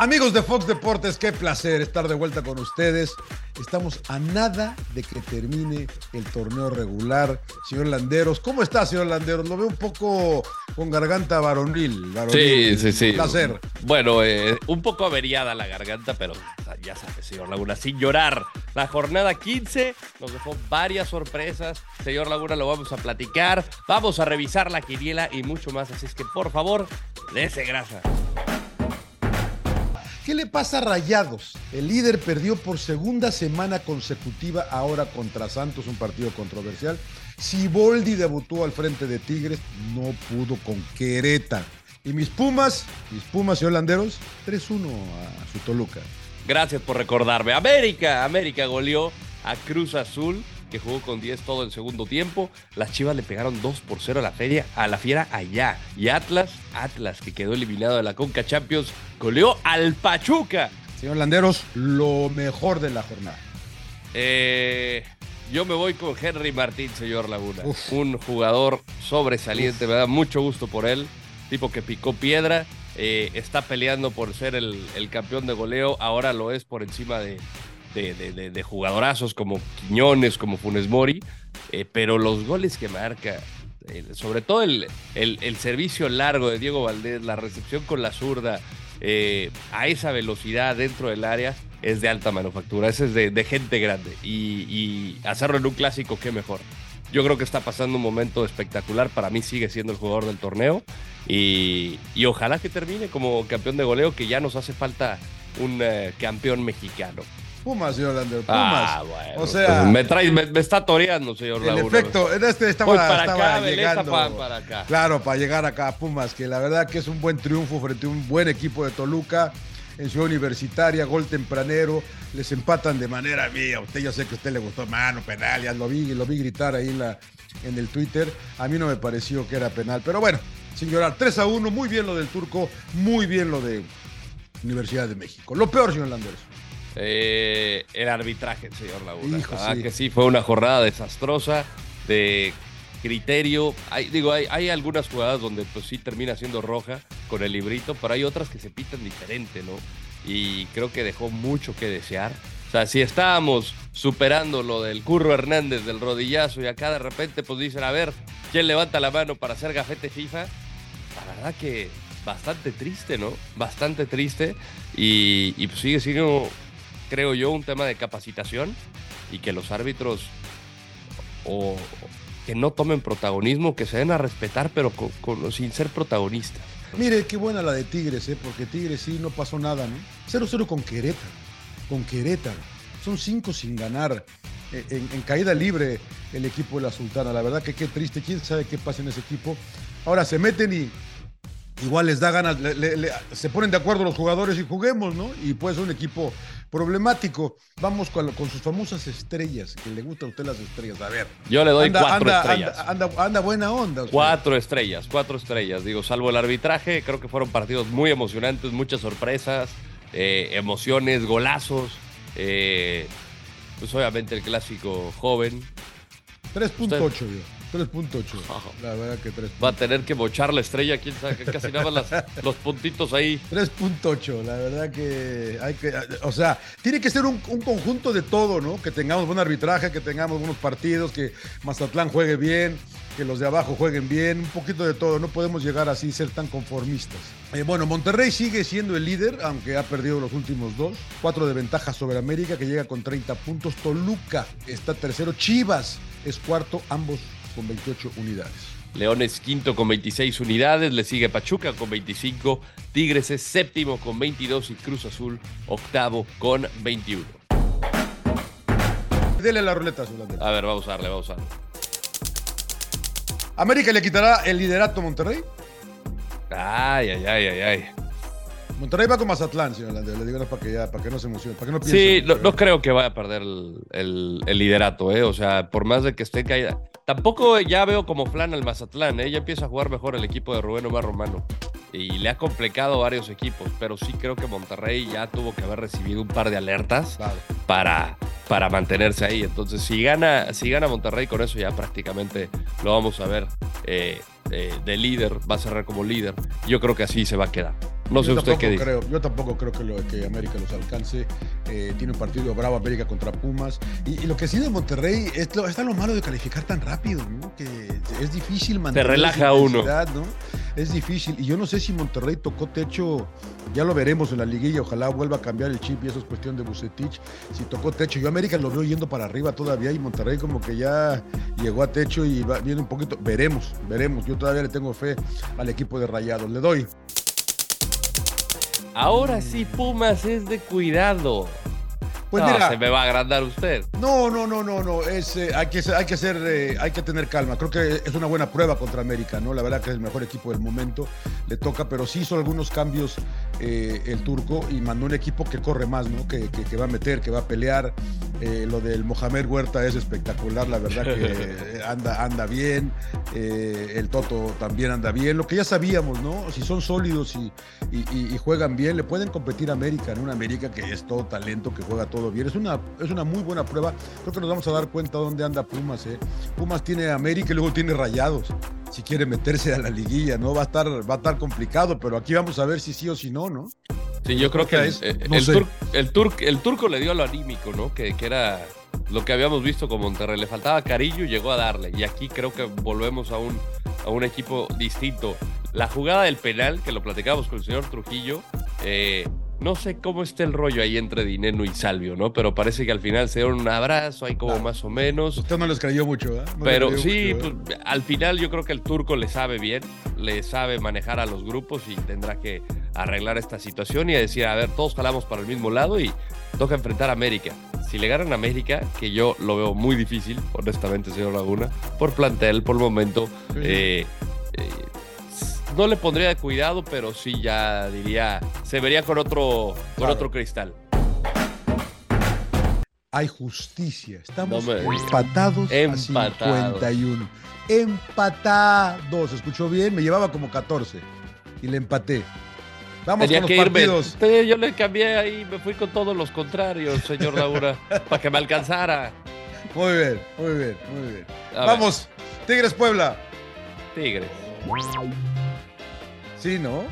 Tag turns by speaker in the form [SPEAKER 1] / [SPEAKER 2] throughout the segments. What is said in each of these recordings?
[SPEAKER 1] Amigos de Fox Deportes, qué placer estar de vuelta con ustedes. Estamos a nada de que termine el torneo regular. Señor Landeros, ¿cómo está, señor Landeros? Lo veo un poco con garganta varonil.
[SPEAKER 2] sí, sí, sí.
[SPEAKER 1] Placer.
[SPEAKER 2] Bueno, eh, un poco averiada la garganta, pero ya sabe, señor Laguna, sin llorar. La jornada 15 nos dejó varias sorpresas. Señor Laguna, lo vamos a platicar. Vamos a revisar la quiniela y mucho más. Así es que, por favor, dése grasa.
[SPEAKER 1] ¿Qué le pasa a Rayados? El líder perdió por segunda semana consecutiva ahora contra Santos, un partido controversial. Siboldi debutó al frente de Tigres, no pudo con Querétaro. Y mis Pumas, mis Pumas y holanderos, 3-1 a su Toluca.
[SPEAKER 2] Gracias por recordarme. América, América goleó a Cruz Azul que jugó con 10 todo el segundo tiempo. Las Chivas le pegaron 2 por 0 a la feria, a la fiera allá. Y Atlas, Atlas que quedó eliminado de la Conca Champions, goleó al Pachuca.
[SPEAKER 1] Señor Landeros, lo mejor de la jornada.
[SPEAKER 2] Eh, yo me voy con Henry Martín, señor Laguna. Un jugador sobresaliente, me da mucho gusto por él. Tipo que picó piedra, eh, está peleando por ser el, el campeón de goleo, ahora lo es por encima de, de, jugadorazos como Quiñones, como Funes Mori, eh, pero los goles que marca, eh, sobre todo el, el, servicio largo de Diego Valdés, la recepción con la zurda, eh, a esa velocidad dentro del área, es de alta manufactura, ese es de, gente grande. Y, hacerlo en un clásico, qué mejor. Yo creo que está pasando un momento espectacular. Para mí sigue siendo el jugador del torneo. Y, ojalá que termine como campeón de goleo, que ya nos hace falta un campeón mexicano.
[SPEAKER 1] Pumas, señor Lander, Pumas. Ah,
[SPEAKER 2] bueno. O sea, me, trae, me, está toreando, señor
[SPEAKER 1] El efecto, en este estaba, para acá, llegando. para acá. Claro, para llegar acá a Pumas, que la verdad que es un buen triunfo frente a un buen equipo de Toluca en Ciudad Universitaria, gol tempranero, les empatan de manera mía. Usted yo sé que a usted le gustó mano, penal, ya lo vi, lo vi gritar ahí en, la, en el Twitter. A mí no me pareció que era penal, pero bueno, sin llorar, 3 a 1, muy bien lo del turco, muy bien lo de Universidad de México. Lo peor, señor Landers.
[SPEAKER 2] Eh, el arbitraje, señor Laguna. sí. que sí, fue una jornada desastrosa de criterio. Hay, digo, hay, hay, algunas jugadas donde pues sí termina siendo roja con el librito, pero hay otras que se pitan diferente, ¿no? Y creo que dejó mucho que desear. O sea, si estábamos superando lo del Curro Hernández del rodillazo y acá de repente pues dicen, a ver, ¿quién levanta la mano para hacer gafete FIFA? La verdad que bastante triste, ¿no? Bastante triste y, y pues sigue siendo creo yo, un tema de capacitación y que los árbitros o, que no tomen protagonismo, que se den a respetar, pero con, sin ser protagonistas.
[SPEAKER 1] Mire, qué buena la de Tigres, ¿eh? porque Tigres sí no pasó nada, ¿no? 0-0 con Querétaro, con Querétaro. Son cinco sin ganar. Eh, en, caída libre el equipo de la Sultana. La verdad que qué triste. ¿Quién sabe qué pasa en ese equipo? Ahora se meten y igual les da ganas, se ponen de acuerdo los jugadores y juguemos, ¿no? Y pues un equipo problemático. Vamos con, sus famosas estrellas, que le gustan a usted las estrellas. A ver.
[SPEAKER 2] Yo le doy cuatro estrellas.
[SPEAKER 1] Anda, buena onda.
[SPEAKER 2] Cuatro estrellas, cuatro estrellas. Digo, salvo el arbitraje, creo que fueron partidos muy emocionantes, muchas sorpresas, eh, emociones, golazos. Eh, pues obviamente el clásico joven.
[SPEAKER 1] 3.8 yo. 3.8. La verdad que 3.
[SPEAKER 2] Va a tener que mochar la estrella, quién sabe, casi nada más los puntitos ahí.
[SPEAKER 1] 3.8, la verdad que hay que. O sea, tiene que ser un, conjunto de todo, ¿no? Que tengamos buen arbitraje, que tengamos buenos partidos, que Mazatlán juegue bien, que los de abajo jueguen bien, un poquito de todo. No podemos llegar así, ser tan conformistas. Eh, bueno, Monterrey sigue siendo el líder, aunque ha perdido los últimos dos. Cuatro de ventaja sobre América, que llega con 30 puntos. Toluca está tercero. Chivas es cuarto, ambos con 28 unidades.
[SPEAKER 2] Leones quinto con 26 unidades, le sigue Pachuca con 25, Tigres es séptimo con 22 y Cruz Azul octavo con 21.
[SPEAKER 1] Dele la ruleta,
[SPEAKER 2] A ver, vamos a darle, vamos a darle.
[SPEAKER 1] ¿América le quitará el liderato a Monterrey?
[SPEAKER 2] Ay, ay, ay, ay, ay.
[SPEAKER 1] Monterrey va con Mazatlán, señor Lander. Le digo para que, ya, para que no se emocione, para que no
[SPEAKER 2] piense. Sí, no, creo que vaya a perder el, liderato, ¿eh? O sea, por más de que esté caída. Tampoco ya veo como flan al Mazatlán, ¿eh? Ya empieza a jugar mejor el equipo de Rubén Omar Romano. Y le ha complicado varios equipos, pero sí creo que Monterrey ya tuvo que haber recibido un par de alertas para, para mantenerse ahí. Entonces, si gana, si gana Monterrey con eso, ya prácticamente lo vamos a ver eh, eh, de líder, va a cerrar como líder. Yo creo que así se va a quedar. No sé
[SPEAKER 1] Yo
[SPEAKER 2] usted qué dice.
[SPEAKER 1] creo, yo tampoco creo que, lo, que América los alcance. Eh, tiene un partido bravo América contra Pumas. Y, y lo que sí de Monterrey es lo, está lo malo de calificar tan rápido, ¿no? Que es difícil mantener.
[SPEAKER 2] relaja uno.
[SPEAKER 1] intensidad, ¿no? Es difícil. Y yo no sé si Monterrey tocó techo. Ya lo veremos en la liguilla. Ojalá vuelva a cambiar el chip y eso es cuestión de Bucetich. Si tocó techo. Yo América lo veo yendo para arriba todavía y Monterrey como que ya llegó a techo y va viene un poquito. Veremos, veremos. Yo todavía le tengo fe al equipo de Rayados. Le doy.
[SPEAKER 2] Ahora sí, Pumas es de cuidado.
[SPEAKER 1] Pues
[SPEAKER 2] No,
[SPEAKER 1] mira,
[SPEAKER 2] se me va a agrandar usted.
[SPEAKER 1] No, no, no, no, no. Es, eh, hay que, hay que ser, eh, hay que tener calma. Creo que es una buena prueba contra América, ¿no? La verdad que es el mejor equipo del momento. Le toca, pero sí hizo algunos cambios eh, el turco y mandó un equipo que corre más, ¿no? Que, que- que va a meter, que va a pelear. Eh, lo del Mohamed Huerta es espectacular, la verdad que anda, anda bien. Eh, el Toto también anda bien. Lo que ya sabíamos, ¿no? Si son sólidos y, y- y- y juegan bien, le pueden competir a América, ¿no? Una América que es todo talento, que juega todo bien. Es una, es una muy buena prueba. Creo que nos vamos a dar cuenta dónde anda Pumas, ¿eh? Pumas tiene América y luego tiene Rayados. Si quiere meterse a la liguilla, ¿no? Va a estar, va a estar complicado, pero aquí vamos a ver si sí o si no, ¿no?
[SPEAKER 2] Sí, yo creo que el,
[SPEAKER 1] es?
[SPEAKER 2] el-
[SPEAKER 1] No
[SPEAKER 2] el
[SPEAKER 1] sé.
[SPEAKER 2] tur- el tur- el turco le dio lo anímico, ¿no? Que, que era lo que habíamos visto con Monterrey. Le faltaba cariño y llegó a darle. Y aquí creo que volvemos a un, a un equipo distinto. La jugada del penal, que lo platicábamos con el señor Trujillo, eh, no sé cómo está el rollo ahí entre Dineno y Salvio, ¿no? Pero parece que al final se dieron un abrazo, ahí como
[SPEAKER 1] Claro.
[SPEAKER 2] más o menos.
[SPEAKER 1] Usted no les creyó mucho, ¿eh? No
[SPEAKER 2] Pero
[SPEAKER 1] creyó
[SPEAKER 2] sí,
[SPEAKER 1] mucho, ¿eh?
[SPEAKER 2] pues, al final yo creo que el turco le sabe bien, le sabe manejar a los grupos y tendrá que arreglar esta situación y a decir, a ver, todos jalamos para el mismo lado y toca enfrentar a América. Si le ganan a América, que yo lo veo muy difícil, honestamente, señor Laguna, por plantel, por momento,
[SPEAKER 1] Sí.
[SPEAKER 2] eh, eh, no le pondría de cuidado, pero sí ya diría, se vería con otro, con otro cristal.
[SPEAKER 1] Hay justicia. Estamos
[SPEAKER 2] No me
[SPEAKER 1] empatados,
[SPEAKER 2] Empatados.
[SPEAKER 1] a 51. Empatados. ¿Escuchó bien? Me llevaba como 14 y le empaté. Vamos
[SPEAKER 2] Tenía
[SPEAKER 1] con
[SPEAKER 2] que
[SPEAKER 1] los
[SPEAKER 2] irme.
[SPEAKER 1] partidos.
[SPEAKER 2] Te- Yo le cambié ahí, me fui con todos los contrarios, señor Laguna, para que me alcanzara.
[SPEAKER 1] Muy bien, muy bien, muy bien.
[SPEAKER 2] A ver,
[SPEAKER 1] Vamos, Tigres Puebla.
[SPEAKER 2] Tigres.
[SPEAKER 1] Sí, ¿no?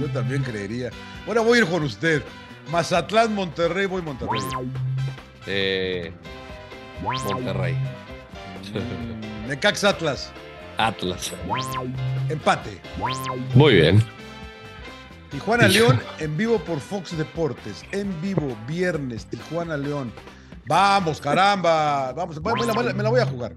[SPEAKER 1] Yo también creería. Ahora voy a ir con usted. Mazatlán, Monterrey, voy Monterrey.
[SPEAKER 2] Eh, Monterrey.
[SPEAKER 1] Mm, Necax Atlas.
[SPEAKER 2] Atlas.
[SPEAKER 1] Empate.
[SPEAKER 2] Muy bien.
[SPEAKER 1] Tijuana León en vivo por Fox Deportes. En vivo, viernes, Tijuana León. Vamos, caramba. Vamos, me la, me voy a jugar.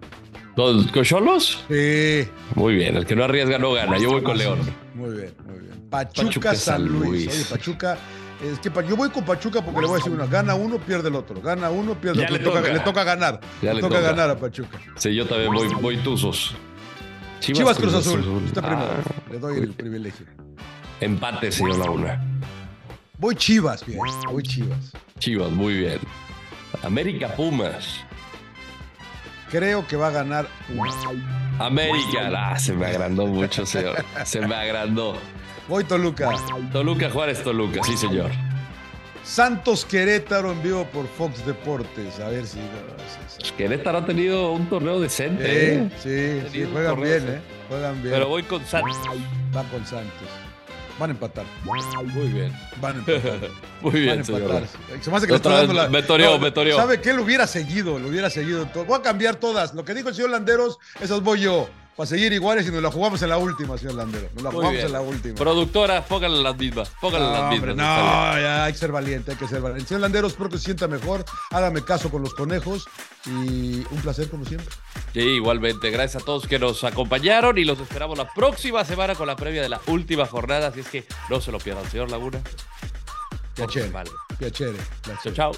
[SPEAKER 2] ¿Los cocholos?
[SPEAKER 1] Sí.
[SPEAKER 2] Muy bien. El que no arriesga no gana. Yo voy con León.
[SPEAKER 1] Muy bien, muy bien. Pachuca,
[SPEAKER 2] Pachuca,
[SPEAKER 1] San Luis.
[SPEAKER 2] Luis.
[SPEAKER 1] Oye, Pachuca. Es que yo voy con Pachuca porque le voy a decir una. Gana uno, pierde el otro. Gana uno, pierde el otro.
[SPEAKER 2] le
[SPEAKER 1] toca,
[SPEAKER 2] toca.
[SPEAKER 1] le toca ganar.
[SPEAKER 2] Ya
[SPEAKER 1] le toca. ganar a Pachuca.
[SPEAKER 2] Sí, yo también voy, voy tuzos.
[SPEAKER 1] Chivas, Cruz Azul. Usted primero.
[SPEAKER 2] Ah,
[SPEAKER 1] Le doy el privilegio.
[SPEAKER 2] Empate, señor Laguna.
[SPEAKER 1] Voy Chivas, bien. Voy Chivas.
[SPEAKER 2] Chivas, muy bien. América Pumas.
[SPEAKER 1] Creo que va a ganar.
[SPEAKER 2] América. Ah, se me agrandó mucho, señor. Se me agrandó.
[SPEAKER 1] Voy Toluca.
[SPEAKER 2] Toluca, Juárez, Toluca. Sí, señor.
[SPEAKER 1] Santos Querétaro en vivo por Fox Deportes. A ver si. no, sí, sí.
[SPEAKER 2] Querétaro ha tenido un torneo decente.
[SPEAKER 1] Sí,
[SPEAKER 2] ¿eh?
[SPEAKER 1] sí, sí, juegan bien. ¿eh? Juegan bien.
[SPEAKER 2] Pero voy con Santos.
[SPEAKER 1] Van con Santos. Van a empatar.
[SPEAKER 2] Muy bien.
[SPEAKER 1] Van a empatar.
[SPEAKER 2] Muy
[SPEAKER 1] Van a
[SPEAKER 2] bien,
[SPEAKER 1] empatar. Se me hace que le
[SPEAKER 2] Otra
[SPEAKER 1] estoy dando
[SPEAKER 2] vez
[SPEAKER 1] la.
[SPEAKER 2] me toreó, me toreó.
[SPEAKER 1] ¿Sabe qué? Lo hubiera seguido, lo hubiera seguido. todo. Voy a cambiar todas. Lo que dijo el señor Landeros, esas voy yo. Para seguir iguales y nos la jugamos en la última, señor Landero. Nos la
[SPEAKER 2] Muy
[SPEAKER 1] jugamos
[SPEAKER 2] bien.
[SPEAKER 1] en la última.
[SPEAKER 2] Productora, pónganle las mismas. Pónganle
[SPEAKER 1] No,
[SPEAKER 2] las mismas.
[SPEAKER 1] no,
[SPEAKER 2] bien.
[SPEAKER 1] ya hay que ser valiente, hay que ser valiente. Señor Landeros, espero que se sienta mejor. Hágame caso con los conejos y un placer como siempre.
[SPEAKER 2] Sí, igualmente. Gracias a todos que nos acompañaron y los esperamos la próxima semana con la previa de la última jornada. Así es que no se lo pierdan, señor Laguna.
[SPEAKER 1] Piacere,
[SPEAKER 2] Vale.
[SPEAKER 1] piacere,
[SPEAKER 2] Chao,
[SPEAKER 1] piacere.
[SPEAKER 2] chao.